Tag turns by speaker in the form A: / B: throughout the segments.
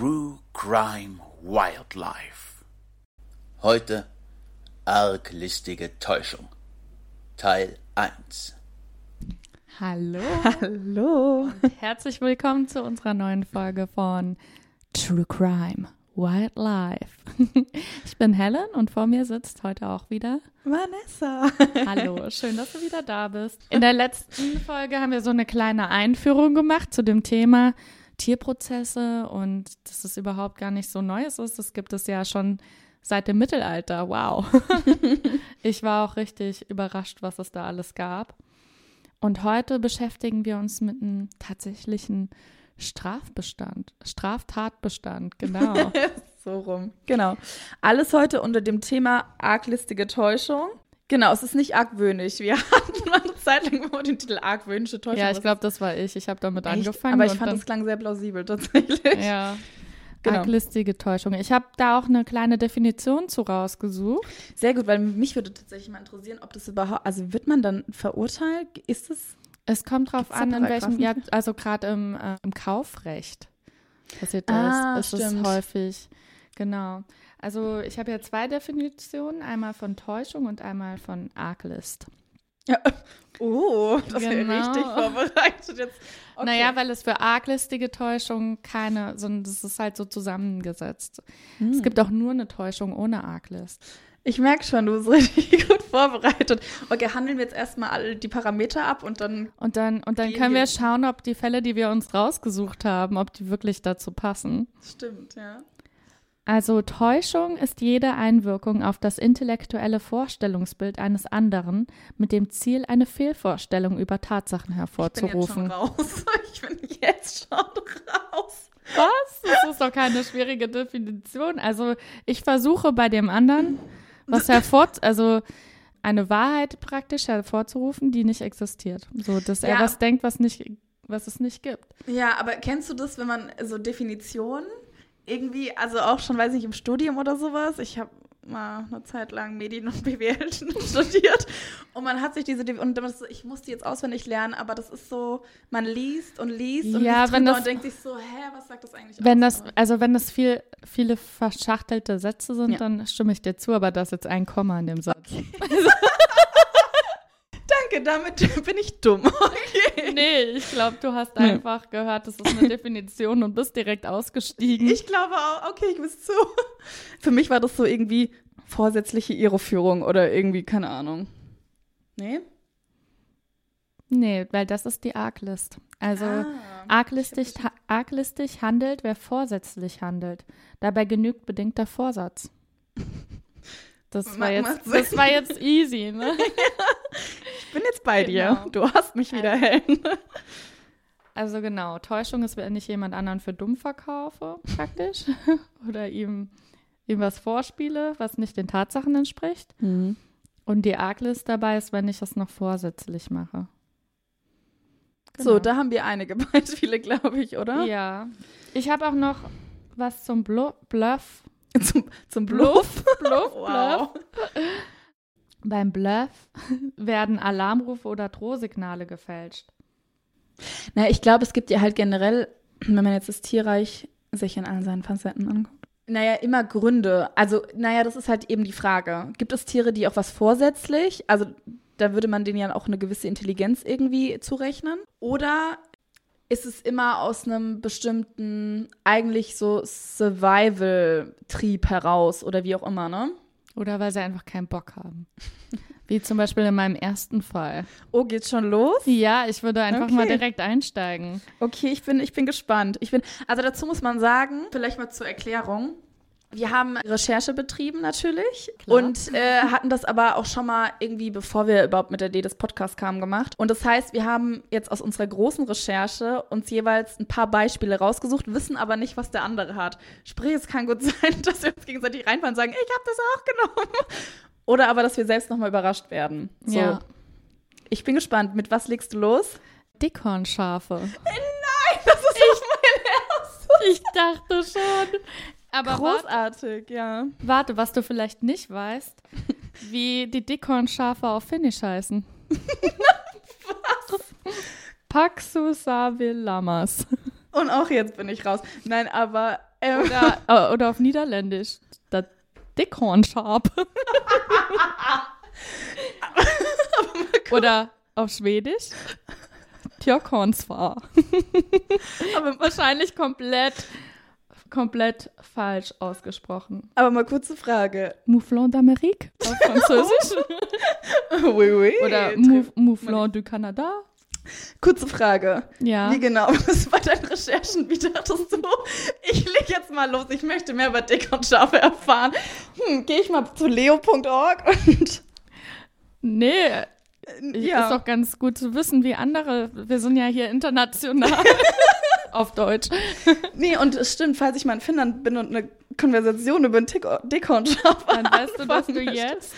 A: True Crime Wildlife. Heute arglistige Täuschung. Teil 1.
B: Hallo
C: Hallo.
B: und herzlich willkommen zu unserer neuen Folge von True Crime Wildlife. Ich bin Helen und vor mir sitzt heute auch wieder.
C: Vanessa.
B: Hallo, schön, dass du wieder da bist. In der letzten Folge haben wir so eine kleine Einführung gemacht zu dem Thema Tierprozesse und dass es überhaupt gar nicht so Neues ist. Das gibt es ja schon seit dem Mittelalter. Wow. Ich war auch richtig überrascht, was es da alles gab. Und heute beschäftigen wir uns mit einem tatsächlichen Strafbestand, Straftatbestand, genau.
C: so rum. Genau. Alles heute unter dem Thema arglistige Täuschung. Genau, es ist nicht argwöhnisch. Wir hatten mal eine Zeit lang immer den Titel argwöhnische Täuschung.
B: ja, ich glaube, das war ich. Ich habe damit
C: echt?
B: angefangen.
C: Aber ich fand, das klang sehr plausibel tatsächlich.
B: Ja.
C: Genau.
B: Arglistige Täuschung. Ich habe da auch eine kleine Definition zu rausgesucht.
C: Sehr gut, weil mich würde tatsächlich mal interessieren, ob das überhaupt, also wird man dann verurteilt? Ist es?
B: Es kommt drauf an, in welchem, ja, also gerade im, äh, im Kaufrecht passiert
C: Ah,
B: das, ist es häufig. Genau. Also ich habe ja zwei Definitionen, einmal von Täuschung und einmal von Arglist.
C: Ja. Oh, das ist
B: Genau.
C: ja richtig vorbereitet jetzt. Okay.
B: Naja, weil es für arglistige Täuschung keine, sondern das ist halt so zusammengesetzt.
C: Hm.
B: Es gibt auch nur eine Täuschung ohne Arglist.
C: Ich merke schon, du bist richtig gut vorbereitet. Okay, handeln wir jetzt erstmal alle die Parameter ab und dann
B: Und dann, und dann können
C: wir
B: schauen, ob die Fälle, die wir uns rausgesucht haben, ob die wirklich dazu passen.
C: stimmt, ja.
B: Also Täuschung ist jede Einwirkung auf das intellektuelle Vorstellungsbild eines anderen mit dem Ziel, eine Fehlvorstellung über Tatsachen
C: Ich bin jetzt
B: hervorzurufen.
C: schon raus. Ich bin jetzt schon raus.
B: Was? Das ist doch keine schwierige Definition. Also ich versuche bei dem anderen was hervor, also eine Wahrheit praktisch hervorzurufen, die nicht existiert. So, dass er
C: Ja.
B: was denkt, was nicht, was es nicht gibt.
C: Ja, aber kennst du das, wenn man so Definitionen irgendwie, also auch schon, weiß nicht, im Studium oder sowas? Ich habe mal eine Zeit lang Medien und BWL studiert und man hat sich diese und so, ich muss die jetzt auswendig lernen, aber das ist so, man liest und liest und
B: Ja,
C: liest
B: wenn das-
C: und denkt sich so, hä, was sagt das eigentlich
B: Wenn
C: aus?
B: das, also wenn das viel, viele verschachtelte Sätze sind,
C: Ja.
B: dann stimme ich dir zu, aber da ist jetzt ein Komma in dem Satz.
C: Danke, damit bin ich dumm. Okay.
B: Nee, ich glaube, du hast
C: Nee.
B: einfach gehört, das ist eine Definition und bist direkt ausgestiegen.
C: Ich glaube auch, okay, ich bist zu. Für mich war das so irgendwie vorsätzliche Irreführung oder irgendwie, keine Ahnung. Nee?
B: nee, weil das ist die Arglist. Also
C: Ah.
B: arglistig, ha arglistig handelt, wer vorsätzlich handelt. Dabei genügt bedingter Vorsatz. Das war jetzt, das war jetzt easy, ne?
C: Ich bin jetzt bei dir.
B: Genau.
C: Du hast mich wieder hellen.
B: Also genau, Täuschung ist, wenn ich jemand anderen für dumm verkaufe, praktisch. Oder ihm, ihm was vorspiele, was nicht den Tatsachen entspricht. Und die Arglist dabei ist, wenn ich das noch vorsätzlich mache.
C: So, da haben wir einige Beispiele, glaube ich, oder?
B: Ja. Ich habe auch noch was zum Blu Bluff.
C: Zum, zum Bluff.
B: Bluff,
C: Wow.
B: Beim Bluff werden Alarmrufe oder Drohsignale gefälscht.
C: Na, ich glaube, es gibt ja halt generell, wenn man jetzt das Tierreich sich in all seinen Facetten anguckt, naja, immer Gründe. Also, naja, das ist halt eben die Frage. Gibt es Tiere, die auch was vorsätzlich, also da würde man denen ja auch eine gewisse Intelligenz irgendwie zurechnen? Oder ist es immer aus einem bestimmten, eigentlich so Survival-Trieb heraus oder wie auch immer, ne?
B: Oder weil sie einfach keinen Bock haben. Wie zum Beispiel in meinem ersten Fall.
C: Oh, geht's schon los?
B: Ja, ich würde einfach
C: Okay.
B: mal direkt einsteigen.
C: Okay, ich bin, ich bin gespannt. Ich bin, also dazu muss man sagen, vielleicht mal zur Erklärung. Wir haben Recherche betrieben natürlich
B: Klar.
C: und äh, hatten das aber auch schon mal irgendwie, bevor wir überhaupt mit der Idee des Podcasts kamen, gemacht. Und das heißt, wir haben jetzt aus unserer großen Recherche uns jeweils ein paar Beispiele rausgesucht, wissen aber nicht, was der andere hat. Sprich, es kann gut sein, dass wir uns gegenseitig reinfahren und sagen, ich habe das auch genommen. Oder aber, dass wir selbst nochmal überrascht werden. So.
B: Ja.
C: Ich bin gespannt. Mit was legst du los?
B: Dickhornschafe.
C: Nein, das ist ich, mein
B: Ich dachte schon. Aber warte,
C: Großartig, ja.
B: warte, was du vielleicht nicht weißt, wie die Dickhornschafe auf Finnisch heißen. was? Paxusavilamas.
C: Und auch jetzt bin ich raus. Nein, aber ähm,
B: Oder, äh, oder auf Niederländisch. Das Dickhornschaf. oder auf Schwedisch. Tjörkhornsfar.
C: aber,
B: Wahrscheinlich komplett, komplett falsch ausgesprochen.
C: aber mal kurze Frage.
B: Mouflon d'Amérique auf Französisch.
C: oui, oui.
B: oder Mouf Mouflon du Canada.
C: Kurze Frage.
B: Ja.
C: Wie genau? Was war deine Recherchen? Wie dachtest du? Ich leg jetzt mal los. Ich möchte mehr über Dick und Schafe erfahren. Hm, Gehe ich mal zu leo.org und
B: Nee,
C: ja.
B: ist doch ganz gut zu wissen, wie andere. Wir sind ja hier international. auf Deutsch.
C: Nee, und es stimmt, falls ich mal in Finnland bin und eine Konversation über ein Tick- Dickhornschaf
B: Dann weißt du, dass du jetzt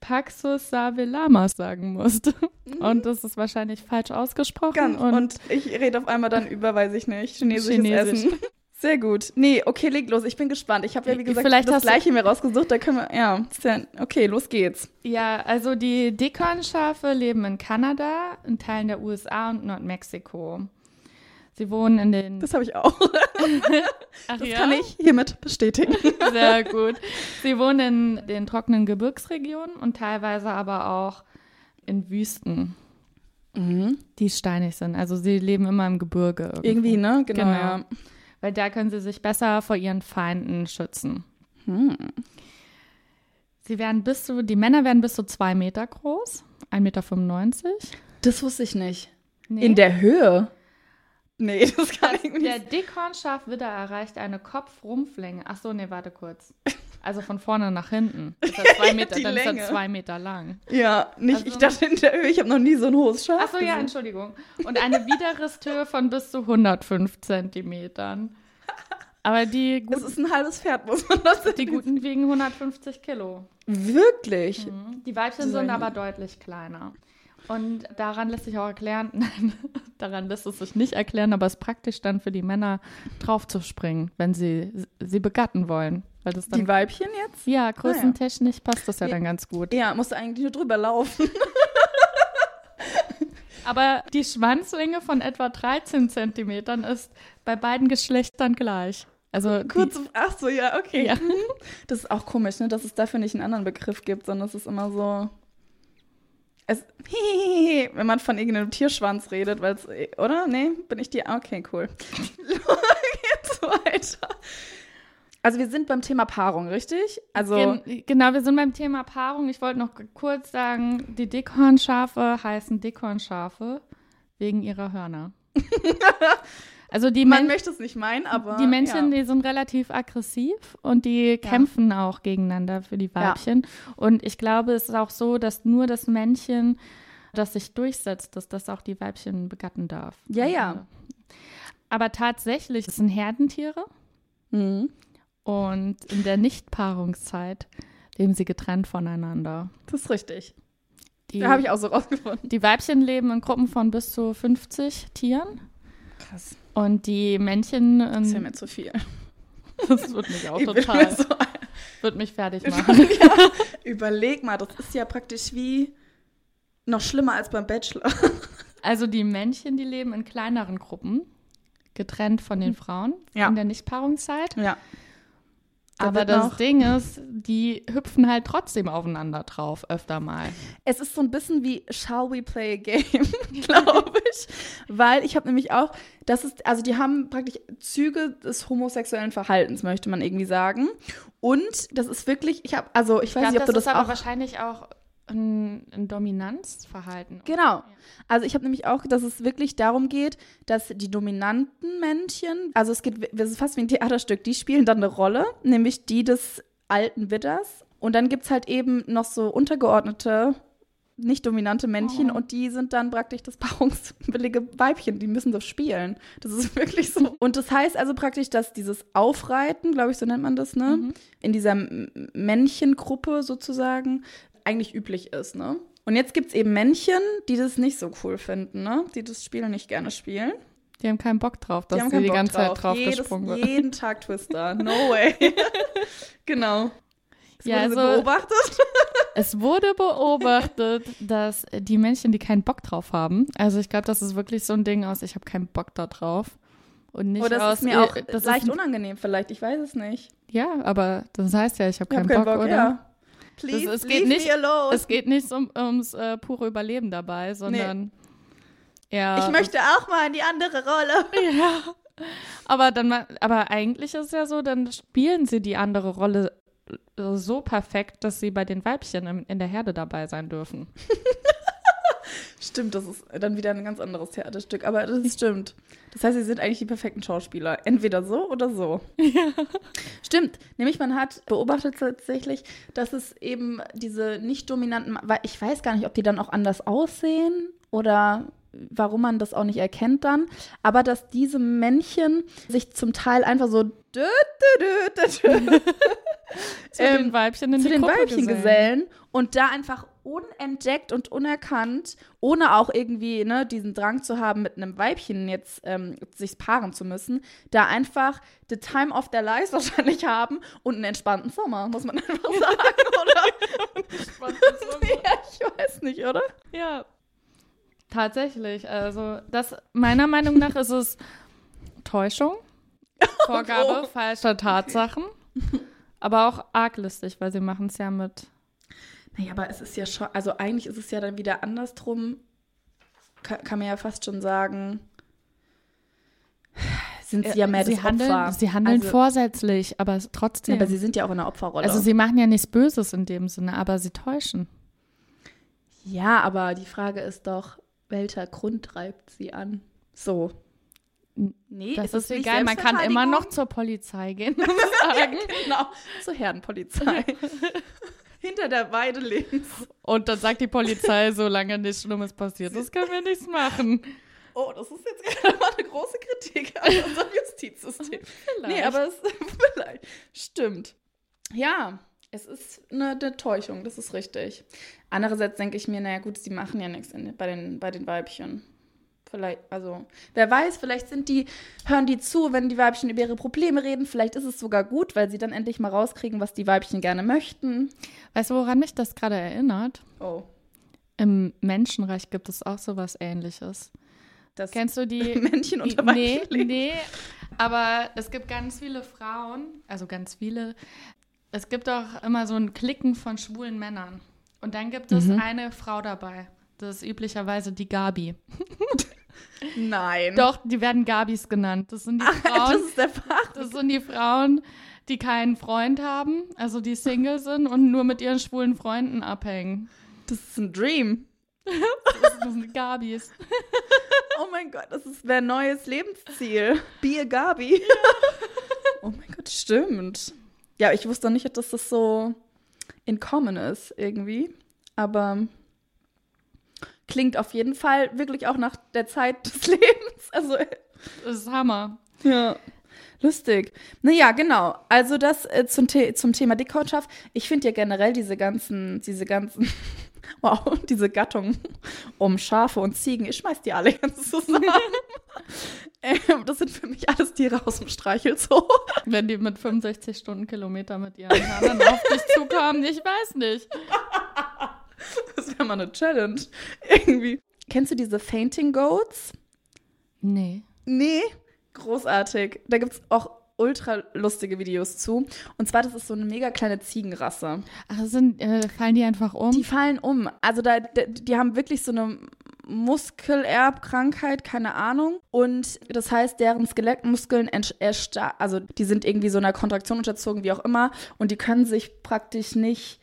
B: Paxus Savilamas sagen musst. Und das ist wahrscheinlich falsch ausgesprochen.
C: Ganz.
B: und,
C: Und, ich rede auf einmal dann über, weiß ich nicht, chinesisches
B: Chinesisch.
C: Essen. Sehr gut. Nee, okay, leg los. Ich bin gespannt. Ich habe ja, wie gesagt,
B: Vielleicht
C: das gleiche mir rausgesucht. Da können wir, ja, okay, los geht's.
B: ja, also die Dickhornschafe leben in Kanada, in Teilen der USA und Nordmexiko. Sie wohnen in den.
C: Das habe ich auch.
B: Ach
C: Das
B: ja?
C: kann ich hiermit bestätigen.
B: Sehr gut. Sie wohnen in den trockenen Gebirgsregionen und teilweise aber auch in Wüsten, die steinig sind. Also sie leben immer im Gebirge. irgendwo.
C: Irgendwie, ne? Genau,
B: Genau.
C: ja.
B: Weil da können sie sich besser vor ihren Feinden schützen.
C: Hm.
B: Sie werden bis zu, die Männer werden bis zu zwei Meter groß, 1,95 Meter.
C: Das wusste ich nicht.
B: Nee.
C: In der Höhe? Nee, das kann ich
B: Der
C: nicht.
B: Dickhornschafwidder erreicht eine Kopfrumpflänge. Ach so, nee, warte kurz. Also von vorne nach hinten. Ist er zwei Meter, dann ist
C: Länge.
B: er zwei Meter lang.
C: Ja, nicht,
B: Also-
C: ich dachte in der Höhe, ich habe noch nie so ein hohes Schaf
B: Ach so, ja. Entschuldigung. Und eine Widerristhöhe von bis zu 105 Zentimetern. Aber die,
C: Das
B: gut,
C: ist ein halbes Pferd, muss man das
B: die guten wiegen 150 Kilo.
C: Wirklich?
B: Mhm. Die Weibchen sind aber deutlich kleiner. Und daran lässt sich auch erklären, nein, daran lässt es sich nicht erklären, aber es ist praktisch dann für die Männer draufzuspringen, wenn sie sie begatten wollen. Weil das dann,
C: Die Weibchen jetzt?
B: ja, größentechnisch passt das ja dann ganz gut.
C: Ja, musst du eigentlich nur drüber laufen.
B: Aber die Schwanzlänge von etwa 13 Zentimetern ist bei beiden Geschlechtern gleich. Also
C: Kurz, ach so, ja, okay.
B: Ja.
C: Mhm. Das ist auch komisch, ne, dass es dafür nicht einen anderen Begriff gibt, sondern es ist immer so. Es, wenn man von irgendeinem Tierschwanz redet, weil es, oder? Nee, bin ich die? Okay, cool. Geht's weiter. Also wir sind beim Thema Paarung, richtig? Also
B: Gen genau, wir sind beim Thema Paarung. Ich wollte noch kurz sagen, die Dickhornschafe heißen Dickhornschafe wegen ihrer Hörner. also die,
C: man
B: Men
C: möchte es nicht meinen, aber
B: die Männchen,
C: ja.
B: die sind relativ aggressiv und die kämpfen auch gegeneinander für die
C: Ja.
B: Weibchen. Und ich glaube, es ist auch so, dass nur das Männchen, das sich durchsetzt, dass das auch die Weibchen begatten darf.
C: Ja, ja.
B: Aber tatsächlich, es sind Herdentiere.
C: Mhm.
B: Und in der Nichtpaarungszeit leben sie getrennt voneinander.
C: Das ist richtig.
B: Die,
C: Da habe ich auch so rausgefunden.
B: die Weibchen leben in Gruppen von bis zu 50 Tieren
C: Krass.
B: Und die Männchen,
C: Das ist ja
B: ähm,
C: mir zu viel.
B: das wird mich auch
C: Ich
B: total,
C: so
B: wird mich fertig machen.
C: ja, überleg mal, das ist ja praktisch wie noch schlimmer als beim Bachelor.
B: Also die Männchen, die leben in kleineren Gruppen, getrennt von den Frauen
C: Ja.
B: in der Nichtpaarungszeit.
C: Ja.
B: Aber das
C: noch-
B: Ding ist, die hüpfen halt trotzdem aufeinander drauf, öfter mal.
C: Es ist so ein bisschen wie Shall we play a game, glaube ich. Weil ich habe nämlich auch, das ist, also die haben praktisch Züge des homosexuellen Verhaltens, möchte man irgendwie sagen. Und das ist wirklich, ich habe, also ich weiß
B: Ich
C: nicht, ob du
B: das
C: das
B: ist aber
C: auch.
B: wahrscheinlich auch ein, ein Dominanzverhalten.
C: Genau. Also ich habe nämlich auch, dass es wirklich darum geht, dass die dominanten Männchen, also es geht, es ist fast wie ein Theaterstück, die spielen dann eine Rolle, nämlich die des alten Widders. Und dann gibt es halt eben noch so untergeordnete, nicht dominante Männchen
B: Oh.
C: und die sind dann praktisch das paarungswillige Weibchen, die müssen das spielen. Das ist wirklich so. Und das heißt also praktisch, dass dieses Aufreiten, glaube ich, so nennt man das, ne?
B: Mhm.
C: In dieser Männchengruppe sozusagen eigentlich üblich ist, ne? Und jetzt gibt es eben Männchen, die das nicht so cool finden, ne? Die das Spiel nicht gerne spielen.
B: Die haben keinen Bock drauf, dass
C: die
B: sie
C: keinen
B: die
C: Bock
B: ganze
C: drauf.
B: Zeit drauf
C: Jedes,
B: gesprungen wird.
C: Jeden Tag Twister. No way. genau. Das
B: Ja,
C: wurde so
B: also-
C: beobachtet.
B: Es wurde beobachtet, dass die Männchen, die keinen Bock drauf haben, also ich glaube, das ist wirklich so ein Ding aus, ich habe keinen Bock da drauf. Und nicht
C: Oh, das
B: aus,
C: ist mir auch
B: das
C: leicht unangenehm vielleicht, ich weiß es nicht.
B: Ja, aber das heißt ja, ich habe keinen
C: hab
B: Bock, oder?
C: ja. Please,
B: es
C: leave
B: geht nicht-. Es geht nicht um, ums äh, pure Überleben dabei, sondern eher.
C: ich möchte auch mal in die andere Rolle.
B: Ja. Aber dann, aber eigentlich ist es ja so, dann spielen sie die andere Rolle äh, so perfekt, dass sie bei den Weibchen im, in der Herde dabei sein dürfen.
C: Stimmt, das ist dann wieder ein ganz anderes Theaterstück, aber das stimmt. Das heißt, sie sind eigentlich die perfekten Schauspieler. Entweder so oder so. Stimmt. Nämlich man hat beobachtet tatsächlich, dass es eben diese nicht dominanten, weil ich weiß gar nicht, ob die dann auch anders aussehen oder warum man das auch nicht erkennt dann, aber dass diese Männchen sich zum Teil einfach so dü, dü, dü,
B: Zu
C: Ähm,
B: den Weibchen
C: zu den
B: Gruppe
C: Weibchen
B: gesellen.
C: gesellen und da einfach unentdeckt und unerkannt, ohne auch irgendwie ne, diesen Drang zu haben, mit einem Weibchen jetzt ähm, sich paaren zu müssen, da einfach the time of their lives wahrscheinlich haben und einen entspannten Sommer, muss man einfach sagen, oder? ja, ich weiß nicht, oder?
B: Ja. Tatsächlich. Also, das meiner Meinung nach ist es Täuschung, Vorgabe
C: Oh.
B: falscher Tatsachen, aber auch arglistig, weil sie machen es ja mit.
C: Naja, aber es ist ja schon, also eigentlich ist es ja dann wieder andersrum, kann, kann man ja fast schon sagen, sind sie ja mehr
B: sie
C: das
B: handeln,
C: Opfer.
B: Sie handeln
C: also,
B: vorsätzlich, aber trotzdem.
C: aber sie sind ja auch in der Opferrolle.
B: also, sie machen ja nichts Böses in dem Sinne, aber sie täuschen.
C: ja, aber die Frage ist doch, welcher Grund treibt sie an? So. Nee,
B: Das
C: ist
B: ist egal, man kann immer noch zur Polizei gehen und sagen.
C: genau, zur Herdenpolizei. Hinter der Weide links.
B: Und dann sagt die Polizei, solange nichts Schlimmes passiert ist, können wir nichts machen.
C: Oh, das ist jetzt gerade mal eine große Kritik an unserem Justizsystem. Nee, aber es vielleicht. Stimmt. Ja, es ist eine, eine Täuschung, das ist richtig. Andererseits denke ich mir, naja gut, sie machen ja nichts in, bei, den, bei den Weibchen. Vielleicht, also, wer weiß, vielleicht sind die, hören die zu, wenn die Weibchen über ihre Probleme reden. Vielleicht ist es sogar gut, weil sie dann endlich mal rauskriegen, was die Weibchen gerne möchten.
B: Weißt du, woran mich das gerade erinnert?
C: Oh,
B: Im Menschenreich gibt es auch sowas ähnliches.
C: das
B: Kennst du die?
C: Männchen unter
B: nee,
C: Weibchen leben.
B: nee, aber es gibt ganz viele Frauen, also ganz viele. Es gibt auch immer so ein Klicken von schwulen Männern. Und dann gibt es
C: Mhm.
B: eine Frau dabei. Das ist üblicherweise die Gabi.
C: Nein.
B: Doch, die werden Gabis genannt. Das sind die
C: das
B: Frauen,
C: ist der Fach.
B: das sind die Frauen, die keinen Freund haben, also die Single sind und nur mit ihren schwulen Freunden abhängen.
C: Das ist ein Dream.
B: Das sind die Gabis.
C: Oh mein Gott, das ist mein neues Lebensziel. Be a Gabi. oh mein Gott, stimmt. Ja, ich wusste nicht, dass das so in common ist irgendwie. Aber klingt auf jeden Fall wirklich auch nach der Zeit des Lebens. Also,
B: Das ist Hammer.
C: ja. Lustig. Naja, genau. Also das äh, zum, The zum Thema Dickhautschaft. Ich finde ja generell diese ganzen, diese ganzen, wow, diese Gattung um Schafe und Ziegen, ich schmeiß die alle ganz zusammen. ähm, das sind für mich alles Tiere aus dem Streichelzoo.
B: Wenn die mit 65 Stundenkilometer mit ihren Hörnern auf dich zukommen, ich weiß nicht.
C: Das wäre mal eine Challenge. Irgendwie. Kennst du diese Fainting Goats?
B: Nee.
C: Nee, großartig. Da gibt es auch ultra lustige Videos zu. Und zwar, das ist so eine mega kleine Ziegenrasse.
B: Ach, sind, äh, fallen die einfach um?
C: Die fallen um. Also da, die, die haben wirklich so eine Muskelerbkrankheit, keine Ahnung. Und das heißt, deren Skelettmuskeln also die sind irgendwie so einer Kontraktion unterzogen, wie auch immer. Und die können sich praktisch nicht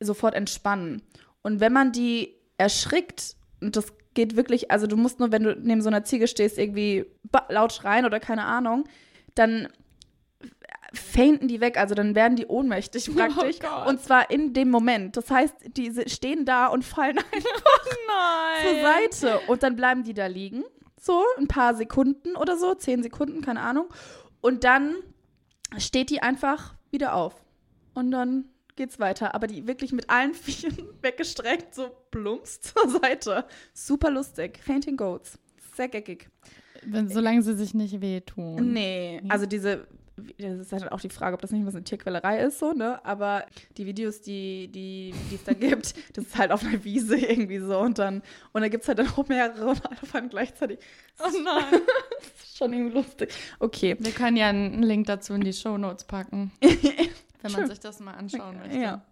C: sofort entspannen. Und wenn man die erschrickt, und das geht wirklich, also du musst nur, wenn du neben so einer Ziege stehst, irgendwie laut schreien oder keine Ahnung, dann fainten die weg, also dann werden die ohnmächtig praktisch.
B: Gott.
C: und zwar in dem Moment. Das heißt, die stehen da und fallen einfach zur
B: Nein.
C: Seite. Und dann bleiben die da liegen. So, ein paar Sekunden oder so, zehn Sekunden, keine Ahnung. Und dann steht die einfach wieder auf. Und dann geht's weiter. Aber die wirklich mit allen Vieren weggestreckt, so plumps zur Seite. Super lustig. Fainting Goats. Sehr geckig.
B: Wenn, solange sie sich nicht wehtun.
C: Nee, also diese, das ist halt auch die Frage, ob das nicht was eine Tierquälerei ist, so, ne? Aber die Videos, die, die, die es da gibt, das ist halt auf einer Wiese irgendwie so und dann, und da gibt es halt dann auch mehrere und alle einem gleichzeitig.
B: Oh nein.
C: Das ist schon irgendwie lustig. Okay.
B: Wir können ja einen Link dazu in die Shownotes packen, wenn man sich das mal anschauen möchte.
C: Ja.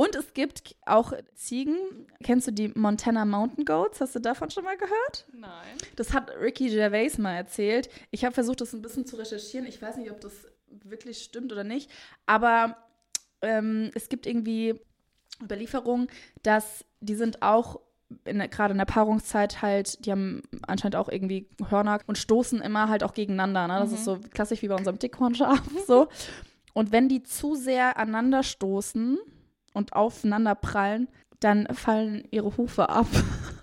C: Und es gibt auch Ziegen. Kennst du die Montana Mountain Goats? Hast du davon schon mal gehört?
B: Nein.
C: Das hat Ricky Gervais mal erzählt. Ich habe versucht, das ein bisschen zu recherchieren. Ich weiß nicht, ob das wirklich stimmt oder nicht. Aber ähm, es gibt irgendwie Überlieferungen, dass die sind auch gerade in der Paarungszeit halt, die haben anscheinend auch irgendwie Hörner und stoßen immer halt auch gegeneinander. Ne? Das ist so klassisch wie bei unserem Dickhornschaf. so. Und wenn die zu sehr aneinander stoßen und aufeinander prallen, dann fallen ihre Hufe ab.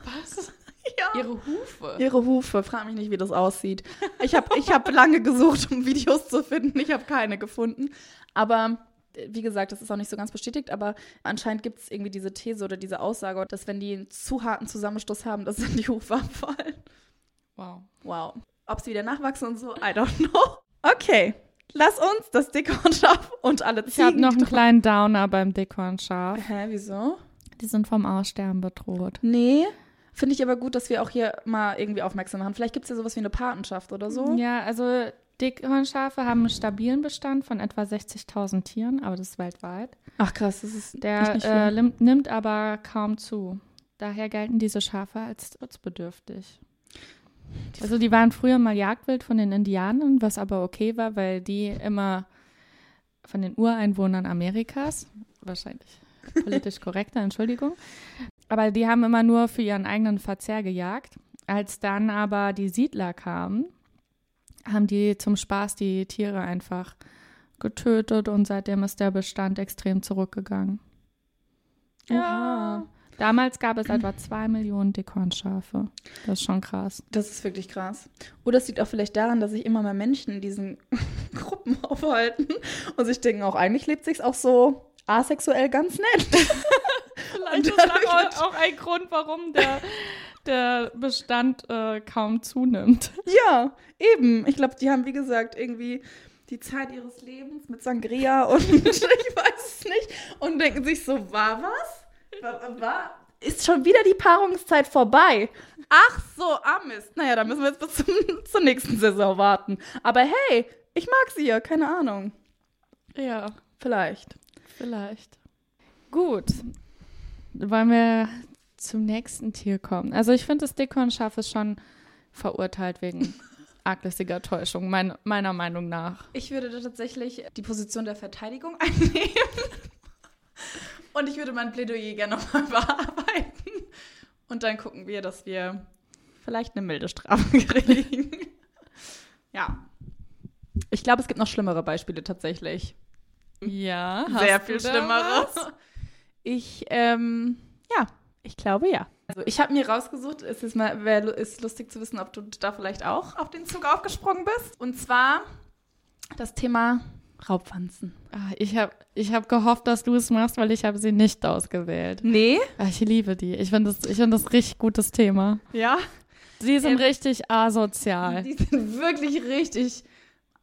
B: Was?
C: Ja.
B: Ihre Hufe.
C: Ihre Hufe, frag mich nicht, wie das aussieht. Ich habe ich hab lange gesucht, um Videos zu finden. Ich habe keine gefunden. Aber äh, wie gesagt, das ist auch nicht so ganz bestätigt, aber anscheinend gibt es irgendwie diese These oder diese Aussage, dass wenn die einen zu harten Zusammenstoß haben, dass dann die Hufe abfallen.
B: Wow.
C: Wow. Ob sie wieder nachwachsen und so, I don't know. Okay, lass uns das Dickhornschaf und alle
B: Ich habe
C: Ziegen.
B: noch einen kleinen Downer beim Dickhornschaf.
C: Hä, wieso?
B: Die sind vom Aussterben bedroht.
C: Nee. Finde ich aber gut, dass wir auch hier mal irgendwie aufmerksam machen. Vielleicht gibt es ja sowas wie eine Patenschaft oder so.
B: Ja, also Dickhornschafe haben einen stabilen Bestand von etwa 60.000 Tieren, aber das ist weltweit.
C: Ach krass, das ist
B: Der
C: nicht
B: äh, nimmt aber kaum zu. Daher gelten diese Schafe als schutzbedürftig. Also die waren früher mal Jagdwild von den Indianern, was aber okay war, weil die immer von den Ureinwohnern Amerikas, wahrscheinlich politisch korrekter, Entschuldigung, aber die haben immer nur für ihren eigenen Verzehr gejagt. Als dann aber die Siedler kamen, haben die zum Spaß die Tiere einfach getötet und seitdem ist der Bestand extrem zurückgegangen.
C: Oha.
B: Damals gab es etwa zwei Millionen Dickhornschafe. Das ist schon krass.
C: Das ist wirklich krass. Oder es liegt auch vielleicht daran, dass sich immer mehr Menschen in diesen Gruppen aufhalten und sich denken, auch eigentlich lebt sich's auch so asexuell ganz nett.
B: Vielleicht
C: ist das
B: auch, auch ein Grund, warum der, der Bestand äh, kaum zunimmt.
C: ja, eben. Ich glaube, die haben, wie gesagt, irgendwie die Zeit ihres Lebens mit Sangria und ich weiß es nicht und denken sich so, war was? War, ist schon wieder die Paarungszeit vorbei? Ach so, ah Mist. Naja, dann müssen wir jetzt bis zum, zur nächsten Saison warten. Aber hey, ich mag sie ja, keine Ahnung.
B: Ja,
C: Vielleicht.
B: vielleicht. Gut. Wollen wir zum nächsten Tier kommen? Also ich finde, das Dickhornschaf ist schon verurteilt wegen arglistiger Täuschung, mein, meiner Meinung nach.
C: Ich würde da tatsächlich die Position der Verteidigung einnehmen. Und ich würde mein Plädoyer gerne nochmal bearbeiten. Und dann gucken wir, dass wir vielleicht eine milde Strafe kriegen. ja. Ich glaube, es gibt noch schlimmere Beispiele tatsächlich.
B: Ja,
C: Sehr viel Schlimmeres. Ich, ähm, ja, ich glaube ja. Also ich habe mir rausgesucht, es ist mal, wär, ist lustig zu wissen, ob du da vielleicht auch auf den Zug aufgesprungen bist. Und zwar das Thema Raubpflanzen.
B: Ah, Ich habe ich hab gehofft, dass du es machst, weil ich habe sie nicht ausgewählt.
C: Nee?
B: Ah, Ich liebe die. Ich finde das, ich find das richtig gutes Thema.
C: Ja.
B: Sie sind
C: Ähm,
B: richtig asozial.
C: Die sind wirklich richtig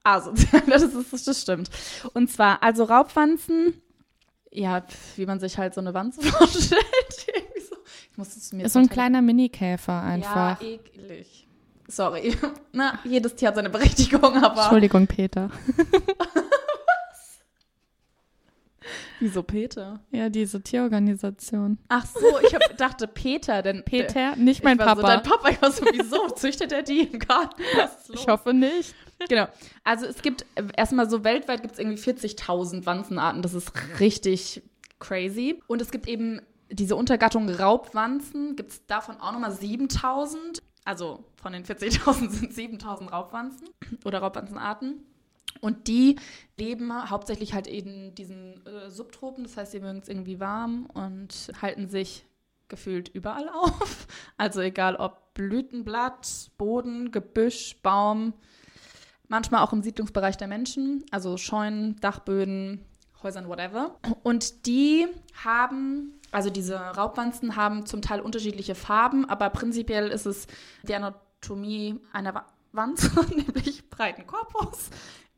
C: asozial. Das, ist, das stimmt. Und zwar, also Raubpflanzen, ja, wie man sich halt so eine Wanze vorstellt. So. Ich muss es mir
B: Ist so ein kleiner Minikäfer einfach.
C: Ja, eklig. Sorry. Na, jedes Tier hat seine Berechtigung, aber.
B: Entschuldigung, Peter.
C: Wieso Peter?
B: Ja, diese Tierorganisation.
C: Ach so, ich hab, dachte Peter, denn.
B: Peter, nicht mein
C: ich war So,
B: Papa.
C: dein Papa, ich war so, wieso? Züchtet er die im Garten?
B: Ich hoffe nicht.
C: Genau. Also es gibt äh, erstmal so weltweit gibt es irgendwie 40.000 Wanzenarten. Das ist richtig crazy. Und es gibt eben diese Untergattung Raubwanzen, gibt es davon auch nochmal 7000. Also von den 40.000 sind 7000 Raubwanzen oder Raubwanzenarten. Und die leben hauptsächlich halt in diesen äh, Subtropen, das heißt, sie mögen es irgendwie warm und halten sich gefühlt überall auf. Also egal ob Blütenblatt, Boden, Gebüsch, Baum, manchmal auch im Siedlungsbereich der Menschen, also Scheunen, Dachböden, Häusern, whatever. Und die haben, also diese Raubwanzen haben zum Teil unterschiedliche Farben, aber prinzipiell ist es die Anatomie einer Wa- Wanze, nämlich breiten Korpus.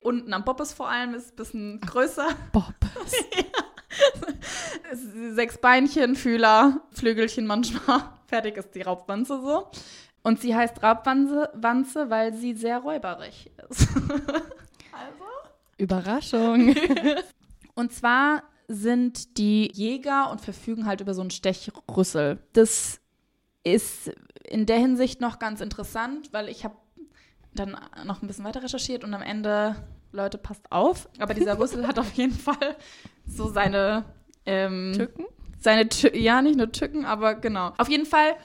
C: Unten am Bobbes vor allem ist ein bisschen größer.
B: Bob.
C: Sechs Beinchen, Fühler, Flügelchen manchmal. Fertig ist die Raubwanze so. Und sie heißt Raubwanze, Wanze, weil sie sehr räuberig ist. also.
B: Überraschung.
C: Und zwar sind die Jäger und verfügen halt über so einen Stechrüssel. Das ist in der Hinsicht noch ganz interessant, weil ich habe dann noch ein bisschen weiter recherchiert und am Ende, Leute, passt auf. Aber dieser Rüssel hat auf jeden Fall so seine ähm,
B: Tücken?
C: seine Tü ja nicht nur Tücken, aber genau. Auf jeden Fall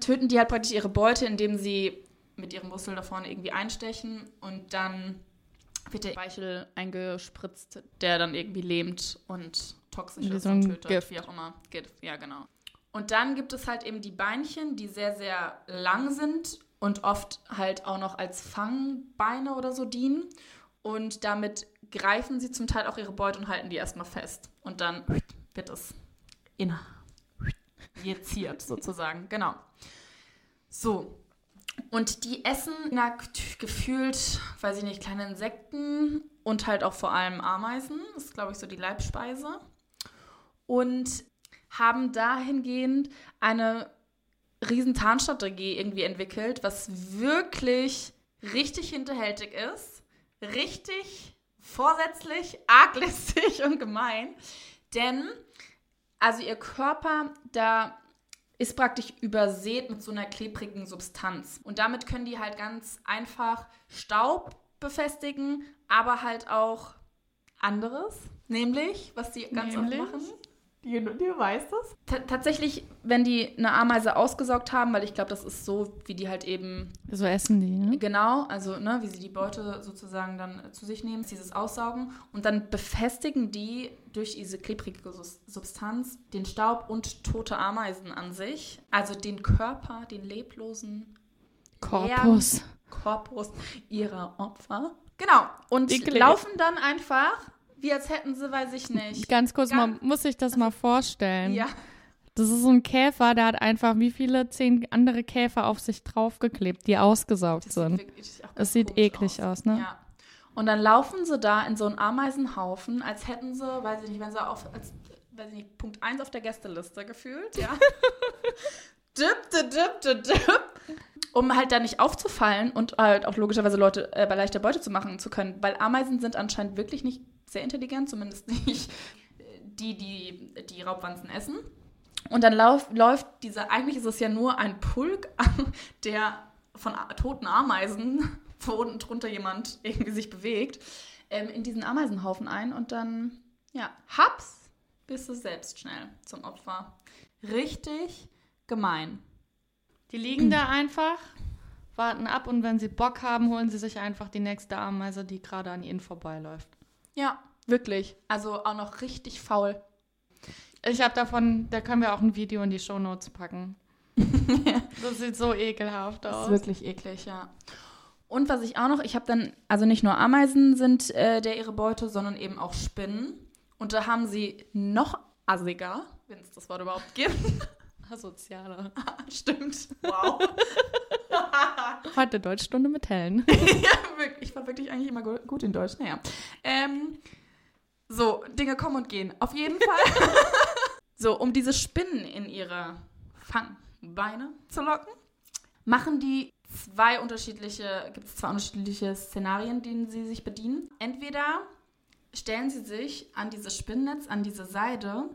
C: töten die halt praktisch ihre Beute, indem sie mit ihrem Rüssel da vorne irgendwie einstechen und dann wird der Speichel eingespritzt, der dann irgendwie lähmt und toxisch ist und tötet,
B: Gift.
C: wie auch immer. Gift, ja genau. Und dann gibt es halt eben die Beinchen, die sehr, sehr lang sind und oft halt auch noch als Fangbeine oder so dienen. Und damit greifen sie zum Teil auch ihre Beute und halten die erstmal fest. Und dann wird es injiziert sozusagen. Genau. So. Und die essen na, gefühlt, weiß ich nicht, kleine Insekten und halt auch vor allem Ameisen. Das ist, glaube ich, so die Leibspeise. Und haben dahingehend eine riesen Tarnstrategie irgendwie entwickelt, was wirklich richtig hinterhältig ist, richtig vorsätzlich, arglistig und gemein. Denn, also ihr Körper, da ist praktisch übersät mit so einer klebrigen Substanz. Und damit können die halt ganz einfach Staub befestigen, aber halt auch anderes. Nämlich, was die ganz
B: Nämlich?
C: oft machen. Die, die weiß das. T tatsächlich, wenn die eine Ameise ausgesaugt haben, weil ich glaube, das ist so, wie die halt eben
B: So essen die, ne?
C: Genau, also ne, wie sie die Beute sozusagen dann zu sich nehmen, ist dieses Aussaugen und dann befestigen die durch diese klebrige Substanz den Staub und tote Ameisen an sich, also den Körper, den leblosen
B: Korpus.
C: Korpus ihrer Opfer. Genau, und laufen dann einfach, wie als hätten sie, weiß ich nicht.
B: Ganz kurz,
C: Ganz-
B: man muss sich das mal vorstellen.
C: Ja,
B: Das ist so ein Käfer, der hat einfach wie viele zehn andere Käfer auf sich draufgeklebt, die ausgesaugt
C: das
B: sind.
C: sieht
B: Das sieht eklig aus, ne?
C: Ja. Und dann laufen sie da in so einen Ameisenhaufen, als hätten sie, weiß ich nicht, wenn sie auf, als, weiß ich nicht, Punkt 1 auf der Gästeliste gefühlt, ja. dip, dip, dip, dip, dip. Um halt da nicht aufzufallen und halt auch logischerweise Leute äh, bei leichter Beute zu machen zu können, weil Ameisen sind anscheinend wirklich nicht sehr intelligent, zumindest nicht die, die die Raubwanzen essen. Und dann lauf, läuft dieser, eigentlich ist es ja nur ein Pulk, der von toten Ameisen, wo unten drunter jemand irgendwie sich bewegt, ähm, in diesen Ameisenhaufen ein und dann, ja, haps, bist du selbst schnell zum Opfer. Richtig gemein.
B: Die liegen da einfach, warten ab und wenn sie Bock haben, holen sie sich einfach die nächste Ameise, die gerade an ihnen vorbeiläuft.
C: Ja, wirklich. Also auch noch richtig faul.
B: Ich habe davon, da können wir auch ein Video in die Shownotes packen. das sieht so ekelhaft
C: Das ist
B: aus.
C: wirklich eklig, ja. Und was ich auch noch, ich habe dann, also nicht nur Ameisen sind äh, der ihre Beute, sondern eben auch Spinnen. Und da haben sie noch assiger, wenn es das Wort überhaupt gibt.
B: Asozialer.
C: Stimmt. Wow.
B: Heute Deutschstunde mit Helen.
C: ja, wirklich. Ich war wirklich eigentlich immer gu- gut in Deutsch. Naja. Ähm, so, Dinge kommen und gehen. Auf jeden Fall. so, um diese Spinnen in ihre Fangbeine zu locken, machen die zwei unterschiedliche, gibt es zwei unterschiedliche Szenarien, denen sie sich bedienen. Entweder stellen sie sich an dieses Spinnennetz, an diese Seide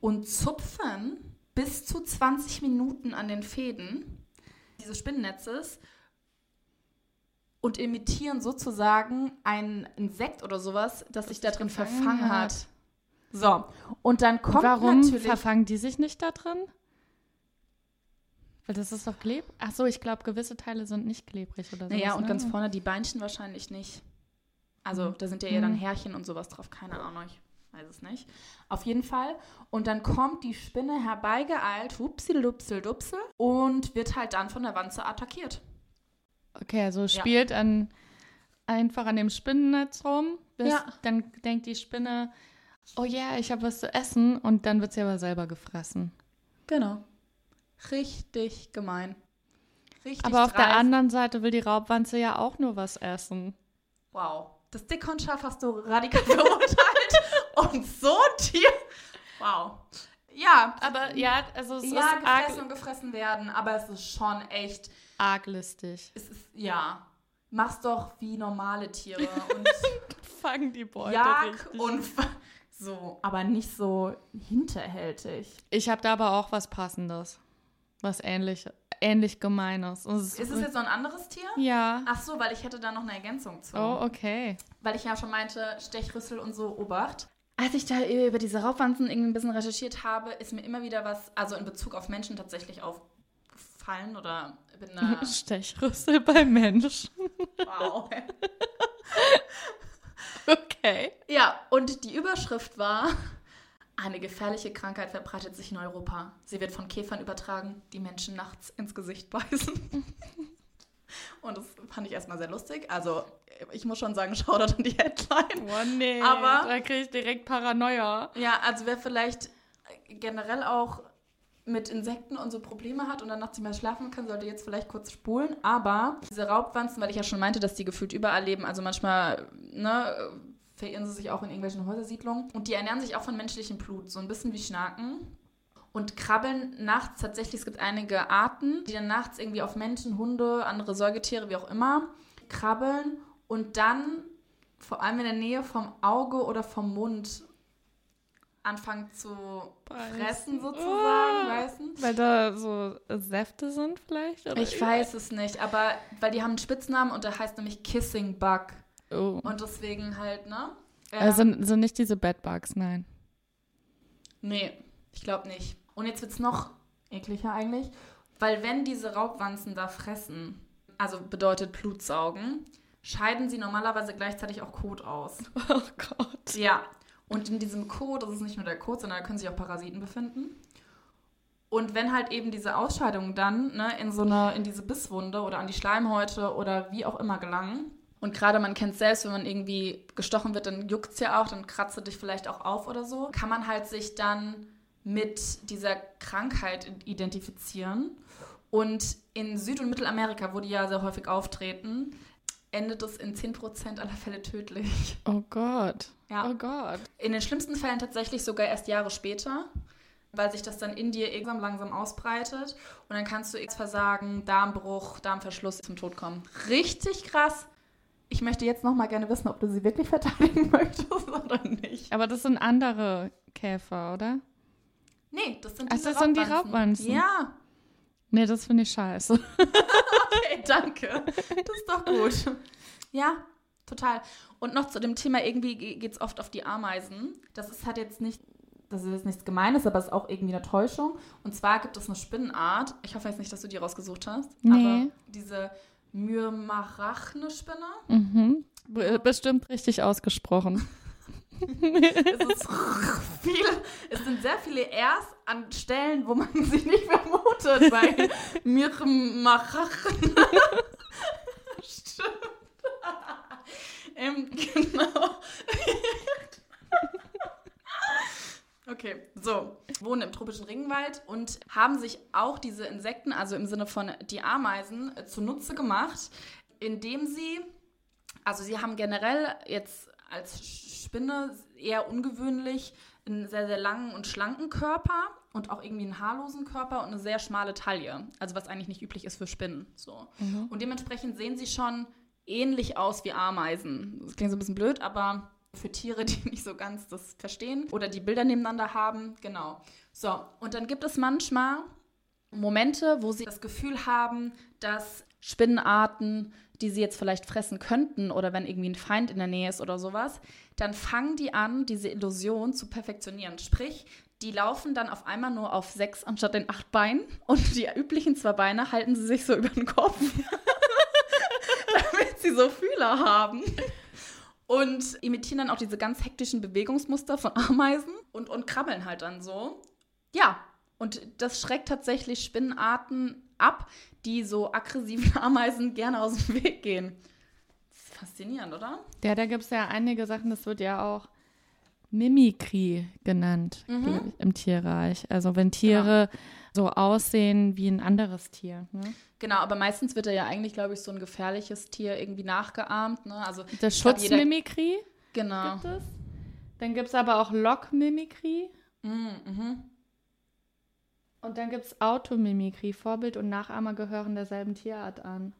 C: und zupfen bis zu 20 Minuten an den Fäden dieses Spinnennetzes und imitieren sozusagen ein Insekt oder sowas, das sich da drin verfangen
B: hat.
C: hat. So, und dann kommt
B: Warum
C: natürlich...
B: verfangen die sich nicht da drin? Weil das ist doch klebrig. Ach so, ich glaube, gewisse Teile sind nicht klebrig oder so.
C: Naja, und
B: ne?
C: ganz vorne die Beinchen wahrscheinlich nicht. Also, da sind ja eher dann
B: Mhm.
C: Härchen und sowas drauf. Keine Ahnung, weiß es nicht. Auf jeden Fall. Und dann kommt die Spinne herbeigeeilt, hupsil, dupsel, dupsel, und wird halt dann von der Wanze attackiert.
B: Okay, also spielt an, einfach an dem Spinnennetz rum. Bis,
C: Ja.
B: Dann denkt die Spinne, oh ja, ich habe was zu essen. Und dann wird sie aber selber gefressen.
C: Genau. Richtig gemein. Richtig
B: aber auf der
C: dreist.
B: anderen Seite will die Raubwanze ja auch nur was essen.
C: Wow. Das Dickhornschaf hast du radikal verurteilt. und so ein Tier. Wow. Ja,
B: Aber ja, also es
C: ja,
B: ist
C: gefressen und gefressen werden, aber es ist schon echt,
B: arglistig.
C: es ist, ja, mach's doch wie normale Tiere und
B: Fangen die Beute
C: jag
B: richtig.
C: und so, aber nicht so hinterhältig.
B: Ich habe da aber auch was Passendes. Was ähnlich, ähnlich Gemeines. Und
C: Ist es jetzt so ein anderes Tier?
B: Ja.
C: Ach so, weil ich hätte da noch eine Ergänzung zu.
B: Oh, okay.
C: Weil ich ja schon meinte, Stechrüssel und so Obacht. Als ich da über diese Raubwanzen irgendwie ein bisschen recherchiert habe, ist mir immer wieder was, also in Bezug auf Menschen tatsächlich aufgefallen oder bin da,
B: Stechrüssel bei Menschen.
C: wow.
B: Okay.
C: Ja, und die Überschrift war, eine gefährliche Krankheit verbreitet sich in Europa. Sie wird von Käfern übertragen, die Menschen nachts ins Gesicht beißen. Und das fand ich erstmal sehr lustig. Also, ich muss schon sagen, Shoutout an die Headline.
B: Oh nee.
C: Aber-
B: da kriege ich direkt Paranoia.
C: Ja, also wer vielleicht generell auch mit Insekten und so Probleme hat und dann nachts nicht mehr schlafen kann, sollte jetzt vielleicht kurz spulen. Aber diese Raubwanzen, weil ich ja schon meinte, dass die gefühlt überall leben, also manchmal, ne, verirren sie sich auch in irgendwelchen Häusersiedlungen. Und die ernähren sich auch von menschlichem Blut, so ein bisschen wie Schnaken. Und krabbeln nachts tatsächlich, es gibt einige Arten, die dann nachts irgendwie auf Menschen, Hunde, andere Säugetiere, wie auch immer, krabbeln und dann vor allem in der Nähe vom Auge oder vom Mund anfangen zu
B: Beißen.
C: fressen sozusagen,
B: Oh.
C: weißt du?
B: Weil da so Säfte sind vielleicht? Oder
C: Ich weiß es nicht, aber weil die haben einen Spitznamen und der heißt nämlich Kissing Bug.
B: Oh.
C: Und deswegen halt, ne? Ähm,
B: Also sind, sind nicht diese Bedbugs, nein.
C: nee, ich glaube nicht. Und jetzt wird's noch ekliger eigentlich, weil wenn diese Raubwanzen da fressen, also bedeutet Blutsaugen, scheiden sie normalerweise gleichzeitig auch Kot aus.
B: Oh Gott.
C: Ja. Und in diesem Kot, das ist nicht nur der Kot, sondern da können sich auch Parasiten befinden. Und wenn halt eben diese Ausscheidungen dann ne, in so eine, in diese Bisswunde oder an die Schleimhäute oder wie auch immer gelangen. Und gerade man kennt selbst, wenn man irgendwie gestochen wird, dann juckt es ja auch, dann kratzt es dich vielleicht auch auf oder so. Kann man halt sich dann mit dieser Krankheit identifizieren. Und in Süd- und Mittelamerika, wo die ja sehr häufig auftreten, endet es in 10% aller Fälle tödlich.
B: Oh Gott.
C: Ja.
B: Oh Gott.
C: In den schlimmsten Fällen tatsächlich sogar erst Jahre später, weil sich das dann in dir irgendwann langsam ausbreitet und dann kannst du X Versagen, Darmbruch, Darmverschluss zum Tod kommen. Richtig krass. Ich möchte jetzt noch mal gerne wissen, ob du sie wirklich verteidigen möchtest oder nicht.
B: Aber das sind andere Käfer, oder?
C: Nee, das sind
B: Ach,
C: diese
B: das sind die
C: Raubwanzen. Ja.
B: Nee, das finde ich scheiße.
C: Okay, danke. Das ist doch gut. Ja, total. Und noch zu dem Thema, irgendwie geht es oft auf die Ameisen. Das ist halt jetzt nicht, das ist jetzt nichts Gemeines, aber es ist auch irgendwie eine Täuschung. Und zwar gibt es eine Spinnenart, ich hoffe jetzt nicht, dass du die rausgesucht hast,
B: Nee.
C: aber diese Myrmarachne-Spinne.
B: Mhm. Bestimmt richtig ausgesprochen.
C: Es ist es sind sehr viele Rs an Stellen, wo man sie nicht vermutet bei Myrmarachne. Stimmt. ähm, genau. Okay, so. Wohnen im tropischen Regenwald und haben sich auch diese Insekten, also im Sinne von die Ameisen, äh, zunutze gemacht, indem sie, also sie haben generell jetzt als Spinne eher ungewöhnlich einen sehr, sehr langen und schlanken Körper und auch irgendwie einen haarlosen Körper und eine sehr schmale Taille. Also was eigentlich nicht üblich ist für Spinnen. So. Und dementsprechend sehen sie schon ähnlich aus wie Ameisen. Das klingt so ein bisschen blöd, aber für Tiere, die nicht so ganz das verstehen oder die Bilder nebeneinander haben, genau. So, und dann gibt es manchmal Momente, wo sie das Gefühl haben, dass Spinnenarten, die sie jetzt vielleicht fressen könnten oder wenn irgendwie ein Feind in der Nähe ist oder sowas, dann fangen die an, diese Illusion zu perfektionieren. Sprich, die laufen dann auf einmal nur auf sechs anstatt den acht Beinen und die üblichen zwei Beine halten sie sich so über den Kopf, damit sie so Fühler haben. Und imitieren dann auch diese ganz hektischen Bewegungsmuster von Ameisen und, und krabbeln halt dann so. Ja, und das schreckt tatsächlich Spinnenarten ab, die so aggressiven Ameisen gerne aus dem Weg gehen. Das ist faszinierend, oder?
B: Ja, da gibt es ja einige Sachen, das wird ja auch Mimikry genannt
C: Mhm.
B: im Tierreich. Also wenn Tiere so aussehen wie ein anderes Tier. Ne?
C: Genau, aber meistens wird er ja eigentlich, glaube ich, so ein gefährliches Tier irgendwie nachgeahmt. Ne? Also
B: Das Schutzmimikry
C: Genau.
B: gibt es. Dann gibt es aber auch Lockmimikry.
C: Mhm, mhm.
B: Und dann gibt es Automimikry. Vorbild und Nachahmer gehören derselben Tierart an.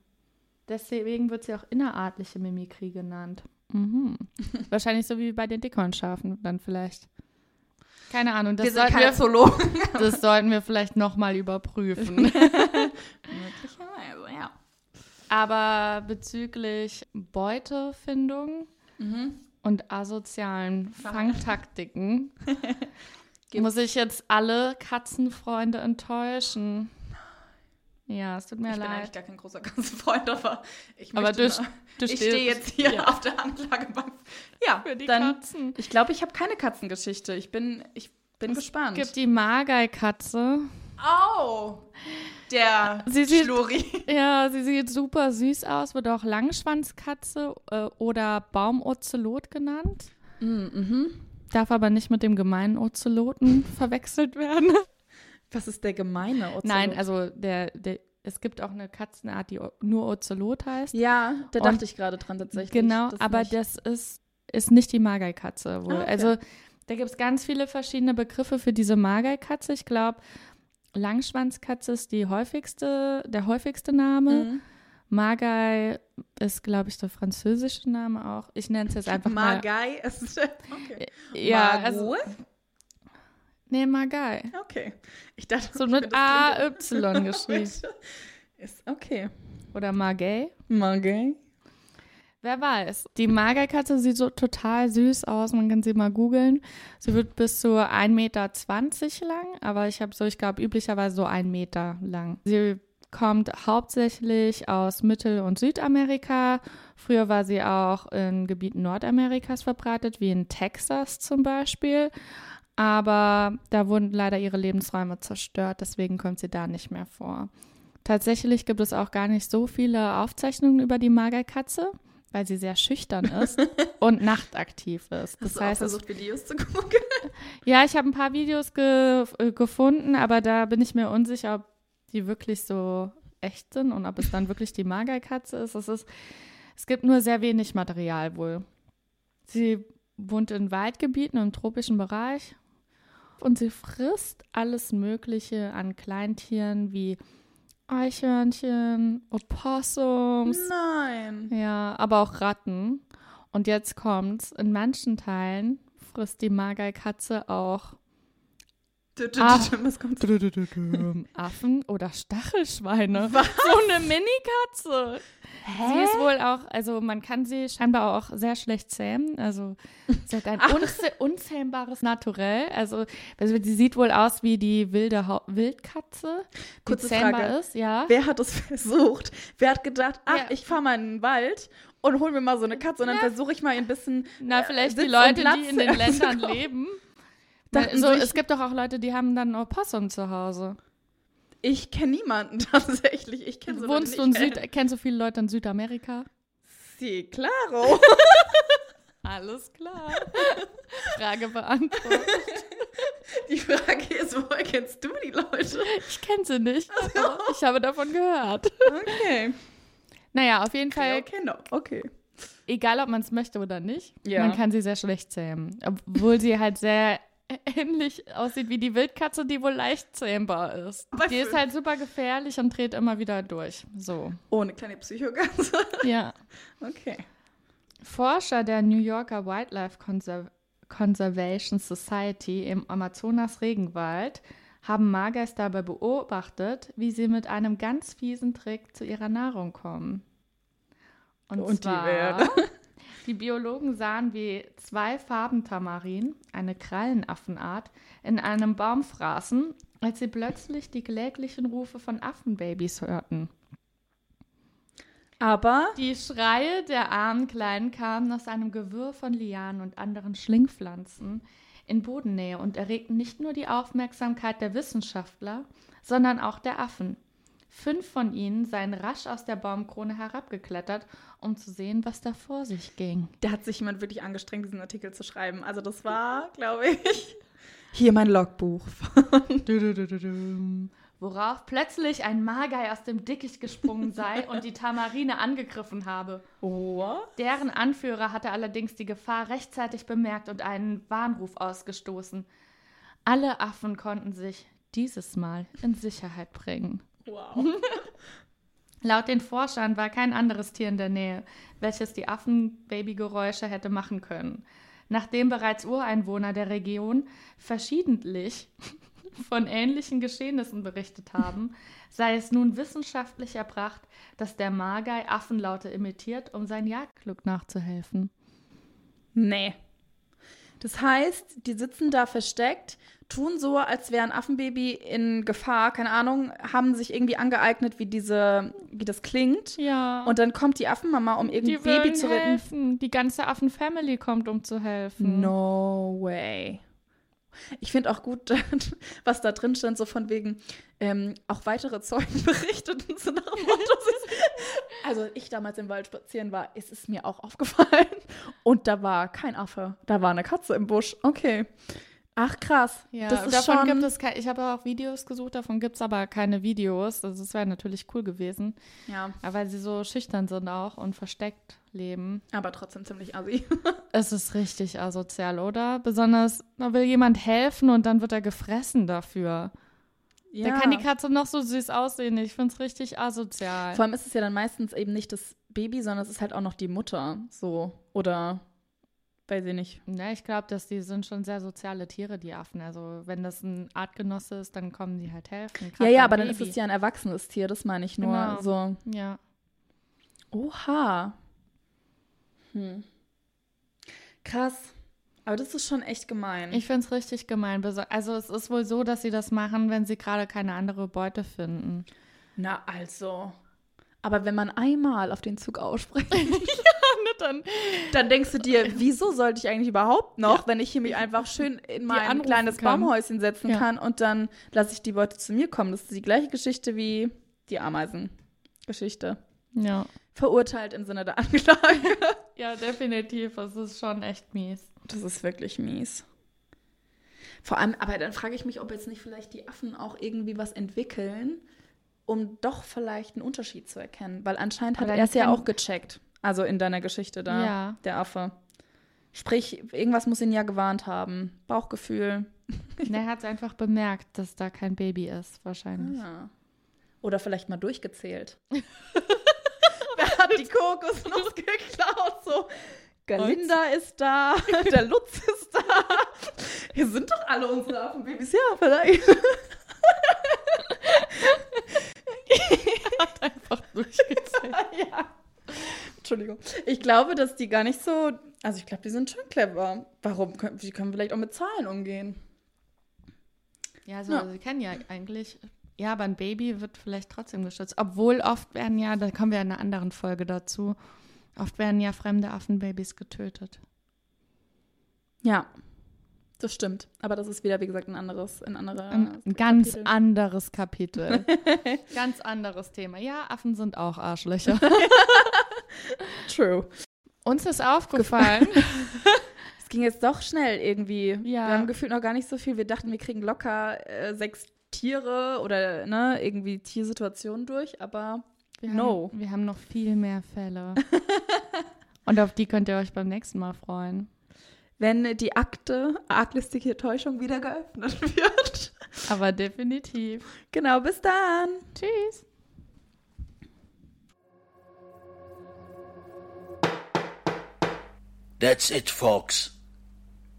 B: Deswegen wird sie auch innerartliche Mimikry genannt. Mhm. Wahrscheinlich so wie bei den Dickhornschafen dann vielleicht. Keine Ahnung, das,
C: Wir sind
B: sollten,
C: keine
B: wir,
C: Zoologen.
B: das sollten wir vielleicht nochmal überprüfen.
C: Möglicherweise, ja.
B: Aber bezüglich Beutefindung
C: Mhm.
B: und asozialen Fangtaktiken
C: Gibt's-
B: muss ich jetzt alle Katzenfreunde enttäuschen. Ja, es tut mir
C: Ich bin eigentlich
B: leid.
C: gar kein großer Katzenfreund, aber ich
B: Aber du,
C: mal-
B: du
C: ich stehe jetzt hier
B: ja,
C: auf der Anklagebank. Ja,
B: für die
C: dann.
B: Katzen.
C: Ich glaube, ich habe keine Katzengeschichte. Ich bin, ich bin gespannt.
B: Es gibt die Margai-Katze.
C: Au! Der
B: Sie sieht-
C: Schluri.
B: Ja, sie sieht super süß aus, wird auch Langschwanzkatze äh, oder Baumozelot genannt.
C: Mhm.
B: Darf aber nicht mit dem gemeinen Ozeloten verwechselt werden.
C: Was ist der gemeine Ozelot?
B: Nein, also der, der, es gibt auch eine Katzenart, die nur Ozelot heißt.
C: Ja, da
B: Und-
C: dachte ich gerade dran tatsächlich.
B: Genau,
C: Das
B: aber
C: nicht.
B: das ist, ist nicht die Margai-Katze wohl.
C: Ah, okay.
B: Also da gibt es ganz viele verschiedene Begriffe für diese Margai-Katze. Ich glaube, Langschwanzkatze ist die häufigste, der häufigste Name.
C: Mhm.
B: Margai ist, glaube ich, der französische Name auch. Ich nenne es jetzt einfach mal.
C: Margai ist. Okay.
B: Ja, also. Nee, Margai.
C: Okay. Ich dachte,
B: So mit AY geschrieben.
C: Ist okay.
B: Oder Margay.
C: Margai.
B: Wer weiß. Die Magerkatze sieht so total süß aus. Man kann sie mal googeln. Sie wird bis zu 1,20 Meter lang, aber ich habe so, ich glaube, üblicherweise so 1 Meter lang. Sie kommt hauptsächlich aus Mittel- und Südamerika. Früher war sie auch in Gebieten Nordamerikas verbreitet, wie in Texas zum Beispiel. Aber da wurden leider ihre Lebensräume zerstört, deswegen kommt sie da nicht mehr vor. Tatsächlich gibt es auch gar nicht so viele Aufzeichnungen über die Magerkatze, weil sie sehr schüchtern ist und nachtaktiv ist. Das
C: Hast du auch
B: heißt,
C: versucht, Videos zu gucken?
B: ja, ich habe ein paar Videos ge äh, gefunden, aber da bin ich mir unsicher, ob die wirklich so echt sind und ob es dann wirklich die Magerkatze ist. Es ist, es gibt nur sehr wenig Material wohl. Sie wohnt in Waldgebieten im tropischen Bereich und sie frisst alles Mögliche an Kleintieren wie Eichhörnchen, Opossums,
C: Nein.
B: ja, aber auch Ratten. Und jetzt kommt's, in manchen Teilen frisst die Magerkatze auch? Affen oder Stachelschweine.
C: Was?
B: So eine Mini-Katze. Sie ist wohl auch, also man kann sie scheinbar auch sehr schlecht zähmen. Also sie hat ein unzäh unzähmbares Naturell. Also, also sie sieht wohl aus wie die wilde Hau Wildkatze, die
C: Kurze
B: zähmbar
C: Frage.
B: ist, ja.
C: Wer hat es versucht? Wer hat gedacht, ach,
B: Ja.
C: ich fahre mal in den Wald und hol mir mal so eine Katze und dann versuche ich mal ein bisschen.
B: Na,
C: äh,
B: vielleicht
C: Sitz
B: die Leute, die in den Ländern leben.
C: Dachten
B: so,
C: sich-
B: es gibt doch auch Leute, die haben dann ein Opossum zu Hause.
C: Ich kenne niemanden tatsächlich. Ich kenne so
B: Wohnst du in Süd, kennst du viele Leute in Südamerika?
C: Sí, claro.
B: Alles klar. Frage beantwortet.
C: Die Frage ist, woher kennst du die Leute?
B: Ich kenne sie nicht. aber Ich habe davon gehört.
C: Okay.
B: Naja, auf jeden Fall,
C: Okay, okay.
B: egal ob man es möchte oder nicht,
C: Ja.
B: man kann sie sehr schlecht zähmen. Obwohl sie halt sehr ähnlich aussieht wie die Wildkatze, die wohl leicht zähmbar ist.
C: Bei
B: die ist halt super gefährlich und dreht immer wieder durch. So.
C: Oh, eine kleine Psychokatze.
B: Ja.
C: Okay.
B: Forscher der New Yorker Wildlife Conser Conservation Society im Amazonas-Regenwald haben Margeis dabei beobachtet, wie sie mit einem ganz fiesen Trick zu ihrer Nahrung kommen. Und,
C: Und die
B: zwar,
C: wäre?
B: Die Biologen sahen, wie zwei Farbentamarin, eine Krallenaffenart, in einem Baum fraßen, als sie plötzlich die kläglichen Rufe von Affenbabys hörten.
C: Aber
B: Die Schreie der armen Kleinen kamen aus einem Gewirr von Lianen und anderen Schlingpflanzen in Bodennähe und erregten nicht nur die Aufmerksamkeit der Wissenschaftler, sondern auch der Affen. Fünf von ihnen seien rasch aus der Baumkrone herabgeklettert, um zu sehen, was da vor sich ging.
C: da hat sich jemand wirklich angestrengt, diesen Artikel zu schreiben. Also das war, glaube ich, hier mein Logbuch.
B: Worauf plötzlich ein Magei aus dem Dickicht gesprungen sei und die Tamarine angegriffen habe.
C: Oh.
B: Deren Anführer hatte allerdings die Gefahr rechtzeitig bemerkt und einen Warnruf ausgestoßen. Alle Affen konnten sich dieses Mal in Sicherheit bringen.
C: Wow.
B: Laut den Forschern war kein anderes Tier in der Nähe, welches die Affenbabygeräusche hätte machen können. Nachdem bereits Ureinwohner der Region verschiedentlich von ähnlichen Geschehnissen berichtet haben, sei es nun wissenschaftlich erbracht, dass der Magei Affenlaute imitiert, um sein Jagdglück nachzuhelfen.
C: Nee. Das heißt, die sitzen da versteckt, tun so, als wäre ein Affenbaby in Gefahr, keine Ahnung, haben sich irgendwie angeeignet, wie diese, wie das klingt.
B: Ja.
C: Und dann kommt die Affenmama, um irgendein
B: die
C: Baby zu retten.
B: helfen. Die ganze Affenfamily kommt, um zu helfen.
C: No way. Ich finde auch gut, was da drin stand, so von wegen, ähm, auch weitere Zeugen berichteten so nach dem Motto, Also ich damals im Wald spazieren war, ist es mir auch aufgefallen. Und da war kein Affe, da war eine Katze im Busch. Okay. Ach krass.
B: Ja,
C: das ist
B: davon
C: schon,
B: gibt es ich habe auch Videos gesucht, davon gibt es aber keine Videos. Also das wäre natürlich cool gewesen.
C: ja,
B: Aber weil sie so schüchtern sind auch und versteckt leben.
C: aber trotzdem ziemlich assi.
B: Es ist richtig asozial, oder? Besonders, da will jemand helfen und dann wird er gefressen dafür. Da kann die Katze noch so süß aussehen. Ich finde es richtig asozial.
C: Vor allem ist es ja dann meistens eben nicht das Baby, sondern es ist halt auch noch die Mutter. So. Oder weiß ich nicht.
B: Ja, ich glaube, dass die sind schon sehr soziale Tiere, die Affen. Also wenn das ein Artgenosse ist, dann kommen die halt helfen.
C: Ja, ja, aber dann ist
B: Baby.
C: es ja ein erwachsenes Tier, das meine ich nur.
B: Genau.
C: So.
B: Ja.
C: Oha. Hm. Krass. Aber das ist schon echt gemein.
B: Ich finde es richtig gemein. Also es ist wohl so, dass sie das machen, wenn sie gerade keine andere Beute finden.
C: Na, also. Aber wenn man einmal auf den Zug ausspricht,
B: dann
C: dann denkst du dir, wieso sollte ich eigentlich überhaupt noch, wenn ich hier mich einfach schön in mein kleines
B: kann.
C: Baumhäuschen setzen
B: Ja.
C: kann und dann lasse ich die Beute zu mir kommen. Das ist die gleiche Geschichte wie die Ameisengeschichte.
B: Ja.
C: Verurteilt im Sinne der Anklage.
B: Ja, definitiv. Es ist schon echt mies.
C: Das ist wirklich mies. Vor allem, aber dann frage ich mich, ob jetzt nicht vielleicht die Affen auch irgendwie was entwickeln, um doch vielleicht einen Unterschied zu erkennen. Weil anscheinend hat er es ja auch gecheckt. Also in deiner Geschichte da,
B: Ja.
C: der Affe. Sprich, irgendwas muss ihn ja gewarnt haben. Bauchgefühl.
B: Und er hat es einfach bemerkt, dass da kein Baby ist, wahrscheinlich.
C: Ja. Oder vielleicht mal durchgezählt. Wer hat die Kokosnuss geklaut? So, Galinda ist da, der Lutz ist da. Hier sind doch alle unsere Affenbabys. Ja, vielleicht.
B: Einfach durchgezählt.
C: ja. Entschuldigung. Ich glaube, dass die gar nicht so. Also, ich glaube, die sind schon clever. Warum? Die können vielleicht auch mit Zahlen umgehen.
B: Ja, so,
C: Ja.
B: sie kennen ja eigentlich. Ja, aber ein Baby wird vielleicht trotzdem geschützt. Obwohl oft werden ja, da kommen wir in einer anderen Folge dazu, oft werden ja fremde Affenbabys getötet.
C: Ja. Das stimmt. Aber das ist wieder, wie gesagt, ein anderes, ein anderer.
B: Ein, ein ganz
C: Kapitel.
B: anderes Kapitel. ganz anderes Thema. Ja, Affen sind auch Arschlöcher.
C: True.
B: Uns ist aufgefallen,
C: Es ging jetzt doch schnell irgendwie.
B: Ja.
C: Wir haben gefühlt noch gar nicht so viel. Wir dachten, wir kriegen locker äh, sechs Tiere oder ne, irgendwie Tiersituationen durch, aber
B: wir,
C: no.
B: haben, wir haben noch viel mehr Fälle. Und auf die könnt ihr euch beim nächsten Mal freuen.
C: Wenn die Akte arglistige Täuschung wieder geöffnet wird.
B: Aber definitiv.
C: genau, bis dann.
B: Tschüss.
A: That's it, folks.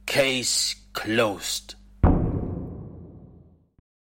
A: Case closed.